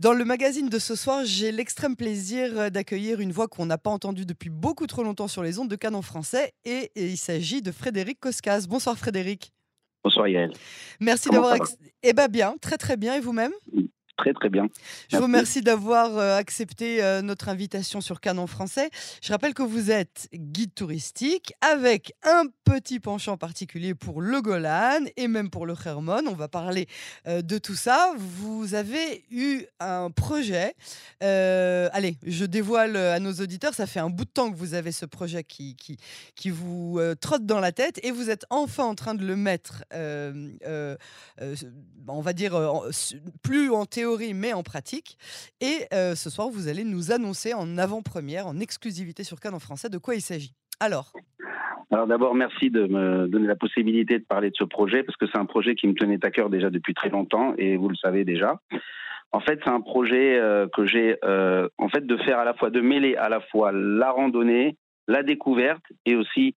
Dans le magazine de ce soir, j'ai l'extrême plaisir euh, d'accueillir une voix qu'on n'a pas entendue depuis beaucoup trop longtemps sur les ondes de Canon français et, et il s'agit de Frédéric Koskas. Bonsoir Frédéric. Bonsoir Yael. Merci d'avoir... ex- Eh ben bien, très très bien. Et vous-même? Très très bien. Je vous Merci. remercie d'avoir euh, accepté euh, notre invitation sur Canon français. Je rappelle que vous êtes guide touristique avec un petit penchant particulier pour le Golan et même pour le Hermon. On va parler euh, de tout ça. Vous avez eu un projet. euh, allez, je dévoile à nos auditeurs, ça fait un bout de temps que vous avez ce projet qui, qui, qui vous trotte dans la tête et vous êtes enfin en train de le mettre, euh, euh, euh, on va dire, plus en théorie mais en pratique. Et euh, ce soir, vous allez nous annoncer en avant-première, en exclusivité sur Cannes en français, de quoi il s'agit. Alors, Alors d'abord, merci de me donner la possibilité de parler de ce projet parce que c'est un projet qui me tenait à cœur déjà depuis très longtemps et vous le savez déjà. En fait, c'est un projet euh, que j'ai euh, en fait de faire à la fois de mêler à la fois la randonnée, la découverte et aussi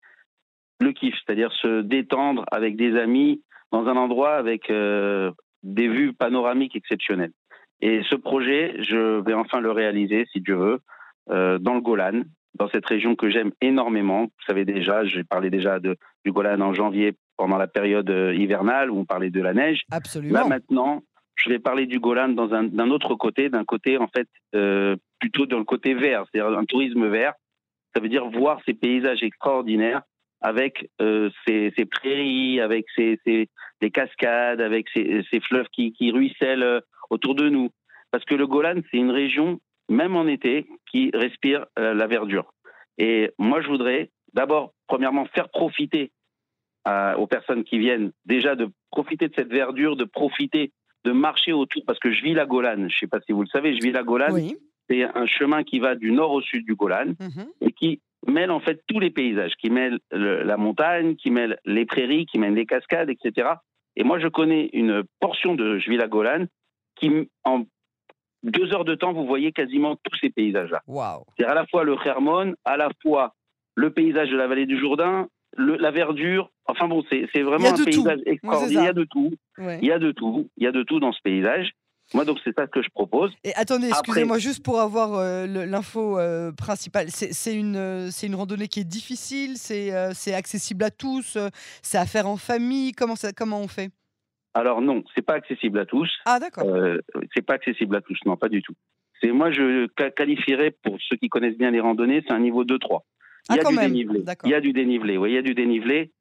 le kiff, c'est-à-dire se détendre avec des amis dans un endroit avec des vues panoramiques exceptionnelles. Et ce projet, je vais enfin le réaliser, si Dieu veut, euh, dans le Golan, dans cette région que j'aime énormément. Vous savez déjà, j'ai parlé déjà de, du Golan en janvier pendant la période euh, hivernale où on parlait de la neige. Là absolument. maintenant, je vais parler du Golan dans un d'un autre côté, d'un côté en fait euh, plutôt dans le côté vert, c'est-à-dire un tourisme vert. Ça veut dire voir ces paysages extraordinaires avec euh, ces, ces prairies, avec ces, ces les cascades, avec ces, ces fleuves qui, qui ruissellent euh, autour de nous. Parce que le Golan, c'est une région, même en été, qui respire euh, la verdure. Et moi, je voudrais d'abord, premièrement, faire profiter euh, aux personnes qui viennent déjà de profiter de cette verdure, de profiter de marcher autour, parce que je vis la Golan. Je ne sais pas si vous le savez, je vis la Golan. Oui. C'est un chemin qui va du nord au sud du Golan Mhm. et qui mêle en fait tous les paysages, qui mêle le- la montagne, qui mêle les prairies, qui mêle les cascades, etc. Et moi, je connais une portion de Je vis la Golan qui, en deux heures de temps, vous voyez quasiment tous ces paysages-là. C'est à la fois le Hermon, à la fois le paysage de la vallée du Jourdain, le- la verdure. Enfin bon, c'est vraiment a un tout. paysage c'est extraordinaire. Il y a de tout. Ouais. Il y a de tout. Il y a de tout dans ce paysage. Moi, donc, c'est ça que je propose. Et attendez, excusez-moi, juste pour avoir euh, l'info euh, principale, c'est une, euh, une randonnée qui est difficile, c'est euh, accessible à tous, euh, c'est à faire en famille, comment, ça, comment on fait? Alors non, c'est pas accessible à tous. Ah d'accord, Euh, c'est pas accessible à tous, non, pas du tout. C'est moi, je qualifierais pour ceux qui connaissent bien les randonnées, c'est un niveau 2-3. Il Ah, y a du dénivelé. Il y a du dénivelé. Oui, il y a du dénivelé.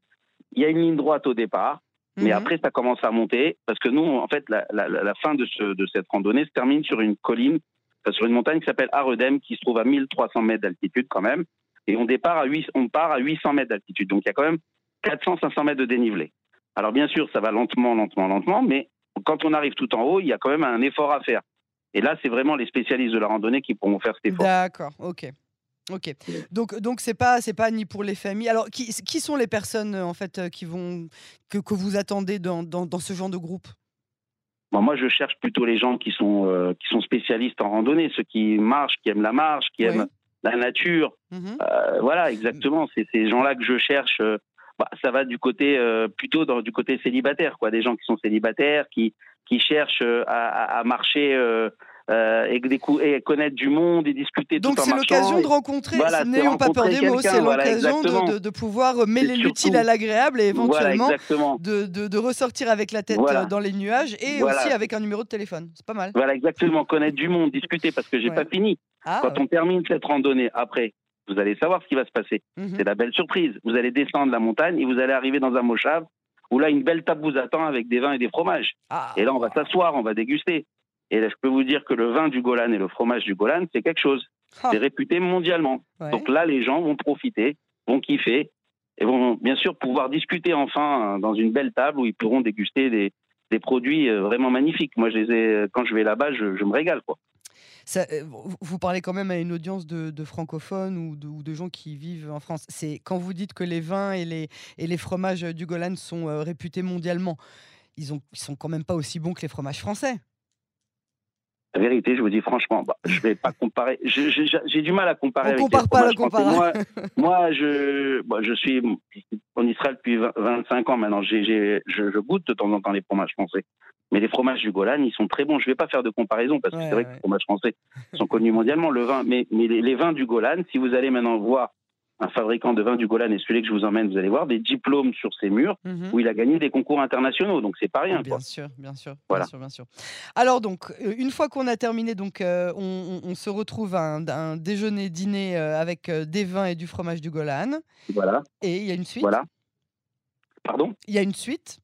Il y a une ligne droite au départ, mais Mhm. après ça commence à monter parce que nous, en fait, la, la- la fin de, ce- de cette randonnée se termine sur une colline, enfin, sur une montagne qui s'appelle Aredem, qui se trouve à 1300 mètres d'altitude quand même, et on départ à 8, on part à 800 mètres d'altitude. Donc il y a quand même 400-500 mètres de dénivelé. Alors bien sûr, ça va lentement, lentement, lentement, mais quand on arrive tout en haut, il y a quand même un effort à faire. Et là, c'est vraiment les spécialistes de la randonnée qui pourront faire cet effort. D'accord, ok. Ok. Donc donc c'est pas c'est pas ni pour les familles. Alors qui, qui sont les personnes en fait euh, qui vont que, que vous attendez dans, dans, dans ce genre de groupe? Bon, moi, je cherche plutôt les gens qui sont, euh, qui sont spécialistes en randonnée, ceux qui marchent, qui aiment la marche, qui Oui. aiment la nature. Mhm. Euh, voilà, exactement. C'est ces gens-là que je cherche. euh, bah, ça va du côté euh, plutôt dans, du côté célibataire, quoi. Des gens qui sont célibataires, qui, qui cherchent euh, à, marcher euh, euh, et, connaître du monde et discuter Donc tout en c'est marchant. l'occasion de rencontrer, Voilà, c'est n'ayons pas peur des mots, c'est l'occasion de, exactement. de- de pouvoir mêler l'utile à l'agréable et éventuellement de, de- de ressortir avec la tête dans les nuages et aussi avec un numéro de téléphone. C'est pas mal. Voilà, exactement. Connaître du monde, discuter, parce que j'ai Ouais. pas fini. Ah, Quand on termine cette randonnée, après, vous allez savoir ce qui va se passer. mhm. C'est la belle surprise. Vous allez descendre la montagne et vous allez arriver dans un mauchave où là, une belle table vous attend avec des vins et des fromages. Ah. Et là, on va s'asseoir, on va déguster. Et là, je peux vous dire que le vin du Golan et le fromage du Golan, c'est quelque chose. Ah. C'est réputé mondialement. Ouais. Donc là, les gens vont profiter, vont kiffer et vont bien sûr pouvoir discuter enfin euh, dans une belle table où ils pourront déguster des, des produits euh, vraiment magnifiques. Moi, je les ai, quand je vais là-bas, je, je me régale. Quoi. Euh, vous- parlez quand même à une audience de, francophones ou de, gens qui vivent en France. C'est quand vous dites que les vins et les, et les fromages du Golan sont euh, réputés mondialement, ils, ont, ils sont quand même pas aussi bons que les fromages français. La vérité, je vous dis franchement, bah, je vais pas comparer. J'ai du mal à comparer. On avec compare pas la comparaison. Moi, moi, je, bah, je suis en Israël depuis 25 ans maintenant. J je, je, goûte de temps en temps les fromages français. Mais les fromages du Golan, ils sont très bons. Je vais pas faire de comparaison parce que c'est vrai que les fromages français sont connus mondialement. Le vin, mais, mais les, les, vins du Golan, si vous allez maintenant voir un fabricant de vin du Golan et celui que je vous emmène, vous allez voir des diplômes sur ses murs mhm. où il a gagné des concours internationaux. Donc c'est pas rien. Bien sûr, bien sûr, voilà. bien sûr, Alors donc euh, une fois qu'on a terminé, donc euh, on, se retrouve à un, déjeuner dîner euh, avec des vins et du fromage du Golan. Voilà. Et il y a une suite? Voilà. Pardon? Il y a une suite?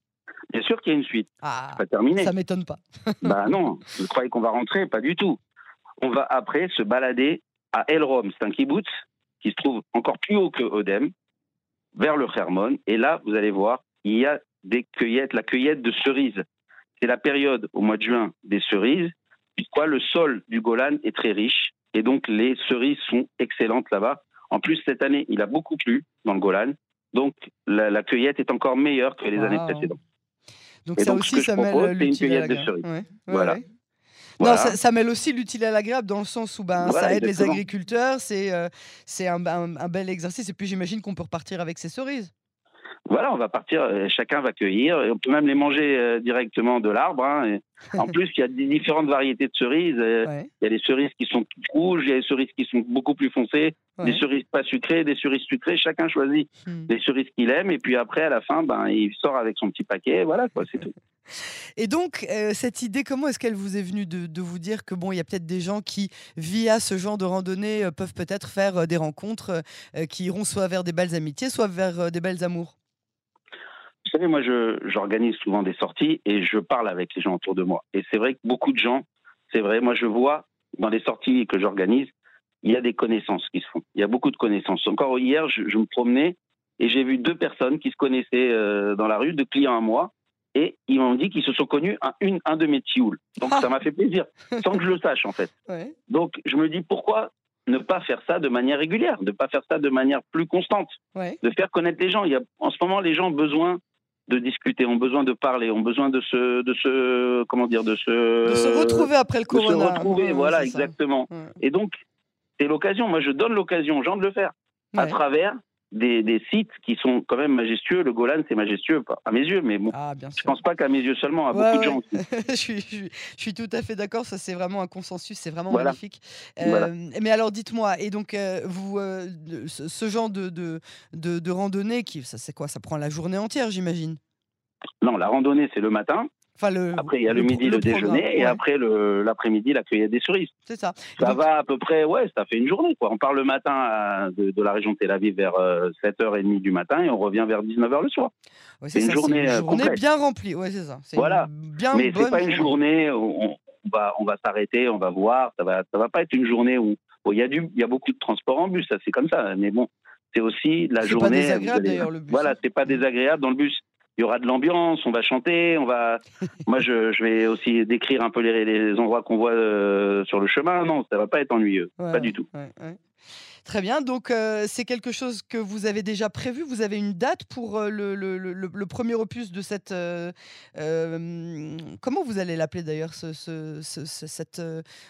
Bien sûr qu'il y a une suite. Ah, pas terminé. Ça m'étonne pas. bah non, vous croyez qu'on va rentrer? Pas du tout. On va après se balader à El Rom, c'est un kibbutz qui se trouve encore plus haut que Odem, vers le Hermon. Et là, vous allez voir, il y a des cueillettes, la cueillette de cerises. C'est la période au mois de juin des cerises, puisque le sol du Golan est très riche et donc les cerises sont excellentes là-bas. En plus, cette année, il a beaucoup plu dans le Golan, donc la, cueillette est encore meilleure que les années précédentes. Donc ça aussi, ça mêle l'utile à de cerises. voilà. Non, ça, mêle aussi l'utile à l'agréable dans le sens où ben, ça aide les agriculteurs, c'est euh, c'est un, un, bel exercice. Et puis j'imagine qu'on peut repartir avec ces cerises. Voilà, on va partir, euh, chacun va cueillir, on peut même les manger euh, directement de l'arbre. Hein, en plus, il y a différentes variétés de cerises. Il y a des cerises qui sont rouges, il y a des cerises qui sont beaucoup plus foncées, des cerises pas sucrées, des cerises sucrées. Chacun choisit hmm. les cerises qu'il aime, et puis après, à la fin, ben, il sort avec son petit paquet. Voilà, quoi, c'est tout. Et donc, euh, cette idée, comment est-ce qu'elle vous est venue de, vous dire que bon, il y a peut-être des gens qui, via ce genre de randonnée, euh, peuvent peut-être faire euh, des rencontres qui iront soit vers des belles amitiés, soit vers des belles amours? Vous savez, moi, j'organise souvent des sorties et je parle avec les gens autour de moi. Et c'est vrai que beaucoup de gens, c'est vrai, moi, je vois dans les sorties que j'organise, il y a des connaissances qui se font. Il y a beaucoup de connaissances. Encore hier, je, me promenais et j'ai vu deux personnes qui se connaissaient dans la rue, deux clients à moi et ils m'ont dit qu'ils se sont connus à une, un de mes tioul. Donc ça m'a fait plaisir, sans que je le sache en fait. Donc je me dis pourquoi ne pas faire ça de manière régulière, ne pas faire ça de manière plus constante, de faire connaître les gens. Il y a, en ce moment, les gens ont besoin de discuter, ont besoin de parler, ont besoin de se, de se, comment dire, de se, de se retrouver après le corona. De se retrouver, voilà, exactement. Et donc, c'est l'occasion. Moi, je donne l'occasion aux gens de le faire à travers des, sites qui sont quand même majestueux. Le Golan, c'est majestueux à mes yeux, mais bon, ah, je pense pas qu'à mes yeux seulement, à beaucoup de gens aussi. je, suis, tout à fait d'accord, ça c'est vraiment un consensus, c'est vraiment magnifique. Euh, mais alors dites-moi, et donc euh, vous, euh, ce genre de, de, de, randonnée, qui, ça c'est quoi? Ça prend la journée entière, j'imagine. Non, la randonnée c'est le matin après, il y a le, midi, le, déjeuner, et après, l'après-midi, la cueillette des cerises. C'est ça. Ça va à peu près, ouais, ça fait une journée. Quoi. On part le matin de, la région de Tel Aviv vers 7h30 euh, du matin et on revient vers 19h le soir. c'est une, journée, une journée bien remplie, ouais, c'est ça. Voilà. Bien Mais c'est pas une journée où on, va, on va s'arrêter, on va voir. Ça va, ça va pas être une journée où il y, a du, y a beaucoup de transport en bus, ça c'est comme ça. Mais bon, c'est aussi la journée. C'est pas désagréable d'ailleurs le bus. Voilà, c'est pas désagréable dans le bus il y aura de l'ambiance, on va chanter, on va. Moi, je, je, vais aussi décrire un peu les, les endroits qu'on voit euh, sur le chemin. Non, ça va pas être ennuyeux, pas du tout. Très bien. Donc, euh, c'est quelque chose que vous avez déjà prévu. Vous avez une date pour euh, le, le, le, premier opus de cette. comment vous allez l'appeler d'ailleurs, ce, ce, cette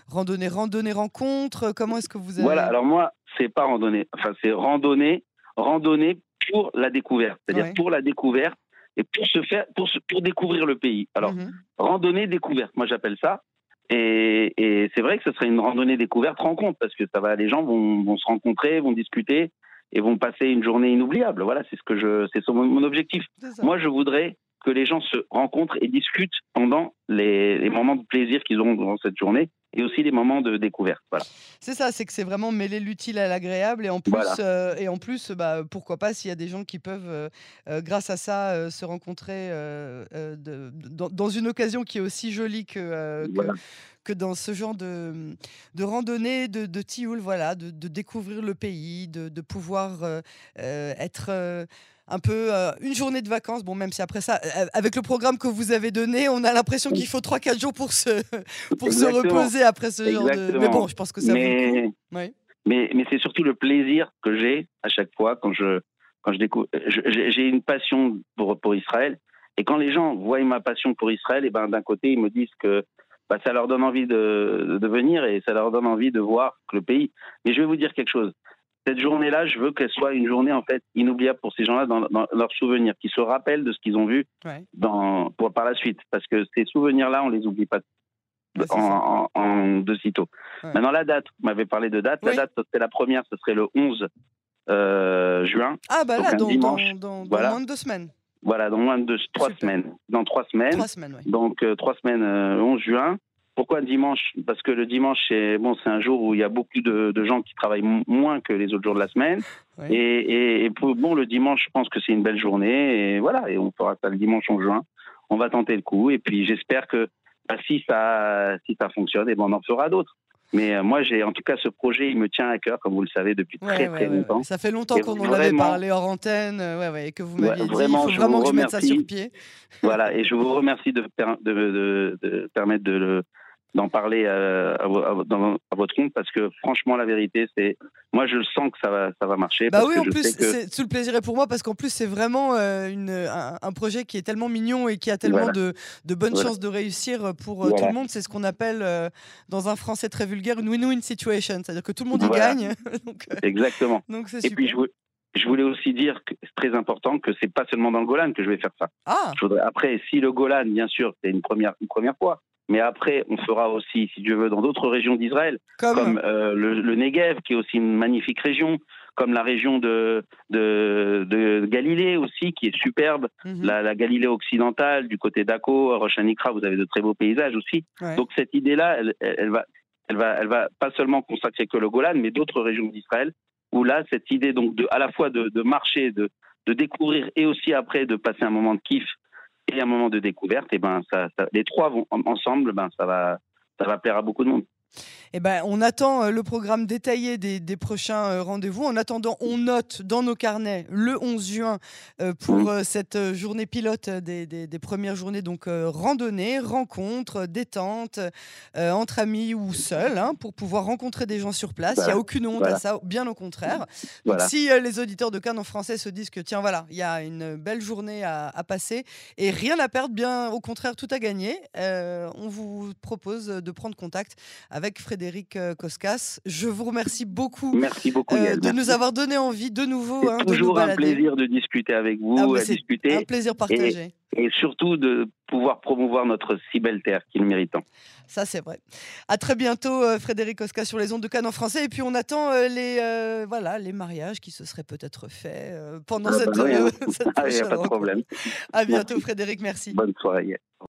randonnée, randonnée rencontre? Comment est-ce que vous avez... Voilà. Alors moi, c'est pas randonnée. Enfin, c'est randonnée, randonnée pour la découverte. C'est-à-dire pour la découverte et pour se faire, pour, pour découvrir le pays. Alors, mhm. randonnée découverte, moi j'appelle ça. Et, et c'est vrai que ce serait une randonnée découverte rencontre parce que ça va, les gens vont, vont, se rencontrer, vont discuter et vont passer une journée inoubliable. Voilà, c'est ce que je, c'est mon, mon objectif. Moi, je voudrais que les gens se rencontrent et discutent pendant les, les moments de plaisir qu'ils auront dans cette journée et aussi les moments de découverte. Voilà. C'est ça, c'est que c'est vraiment mêler l'utile à l'agréable et en plus, euh, et en plus bah, pourquoi pas s'il y a des gens qui peuvent, euh, euh, grâce à ça, se rencontrer de, dans, une occasion qui est aussi jolie que, que, dans ce genre de, de randonnée de, de Tioul, voilà, de, découvrir le pays, de, pouvoir être un peu euh, une journée de vacances. Bon, même si après ça, euh, avec le programme que vous avez donné, on a l'impression qu'il faut 3-4 jours pour se, pour se reposer après ce genre de. Mais bon, je pense que ça mais, Mais, mais c'est surtout le plaisir que j'ai à chaque fois quand je, quand je découvre. J'ai une passion pour, pour Israël. Et quand les gens voient ma passion pour Israël, et ben d'un côté, ils me disent que bah, ça leur donne envie de, de venir et ça leur donne envie de voir le pays. Mais je vais vous dire quelque chose. Cette journée-là, je veux qu'elle soit une journée en fait inoubliable pour ces gens-là dans, dans leurs souvenirs, qu'ils se rappellent de ce qu'ils ont vu Ouais. dans, pour, par la suite. Parce que ces souvenirs-là, on les oublie pas Ouais, en, en, en de sitôt. Ouais. Maintenant, la date, vous m'avez parlé de date. Oui. La date, c'est la première, ce serait le 11 euh, juin. Ah bah Donc, là, dans, dimanche. dans- dans- dans Voilà. moins de deux semaines. Voilà, dans moins de deux, trois Super. semaines. Dans trois semaines. Trois semaines, oui. Donc euh, trois semaines, euh, 11 juin. Pourquoi dimanche? Parce que le dimanche, c'est bon, c'est un jour où il y a beaucoup de, de gens qui travaillent moins que les autres jours de la semaine. Et, et, et pour, bon, le dimanche, je pense que c'est une belle journée. Et voilà, et on fera ça le dimanche 11 juin. On va tenter le coup. Et puis j'espère que bah, si ça si ça fonctionne, et ben on en fera d'autres. Mais euh, moi, j'ai en tout cas ce projet, il me tient à cœur, comme vous le savez, depuis Ouais, très ouais, très longtemps. ouais. Ça fait longtemps qu'on en avait parlé hors antenne, euh, ouais, ouais, et que vous m'aviez dit, vraiment, il faut vraiment que je mette ça sur pied. Voilà, et je vous remercie de, per- de, de- de permettre de le- d'en parler euh, à, votre compte parce que franchement, la vérité, c'est. Moi, je le sens que ça va, ça va marcher. Bah parce oui, que en je plus, que- tout le plaisir est pour moi parce qu'en plus, c'est vraiment euh, une, un, un projet qui est tellement mignon et qui a tellement Voilà. de, de bonnes Voilà. chances de réussir pour euh, tout Voilà. le monde. C'est ce qu'on appelle, euh, dans un français très vulgaire, une win-win situation. C'est-à-dire que tout le monde y gagne. donc, euh, Exactement. donc c'est Et super. puis, je, vou- je voulais aussi dire que c'est très important que c'est pas seulement dans le Golan que je vais faire ça. Ah, Je voudrais- après, si le Golan, bien sûr, c'est une première, une première fois. Mais après, on fera aussi, si Dieu veut, dans d'autres régions d'Israël, comme. comme euh, le, le Negev, qui est aussi une magnifique région, comme la région de, de, de Galilée aussi, qui est superbe, Mhm. la, la Galilée occidentale, du côté d'Akko, Rosh Hanikra, vous avez de très beaux paysages aussi. Ouais. Donc cette idée-là, elle, elle, elle va, elle, va, elle va pas seulement consacrer que le Golan, mais d'autres régions d'Israël, où là, cette idée donc de, à la fois de, de marcher, de, de découvrir, et aussi après de passer un moment de kiff et un moment de découverte, et ben ça, les trois vont en- ensemble, ben ça va, ça va plaire à beaucoup de monde. Eh ben, on attend euh, le programme détaillé des, des prochains euh, rendez-vous. En attendant, on note dans nos carnets le 11 juin euh, pour cette journée pilote des, des- des premières journées, donc randonnée, rencontre, détente, euh, entre amis ou seul, hein, pour pouvoir rencontrer des gens sur place. Il n'y a Voilà. aucune honte Voilà. à ça, bien au contraire. Donc, Voilà. si euh, les auditeurs de Cannes en français se disent que tiens voilà, il y a une belle journée à, à passer et rien à perdre, bien au contraire tout à gagner, euh, on vous propose de prendre contact avec Frédéric euh, Koskas. Je vous remercie beaucoup Merci beaucoup, euh, Yael. de nous avoir donné envie de nouveau C'est hein, de nous toujours un plaisir de discuter avec vous, Ah, à discuter. Un plaisir partagé. et surtout de pouvoir promouvoir notre si belle terre qui nous méritons. Ça, c'est vrai. À très bientôt, euh, Frédéric Koskas, sur les ondes de Cannes en français. Et puis, on attend les, euh, voilà, les mariages qui se seraient peut-être faits pendant Ah, cette, bah euh, hein. Il n'y a prochaine pas de problème. À bientôt, Frédéric. Merci. Bonne soirée.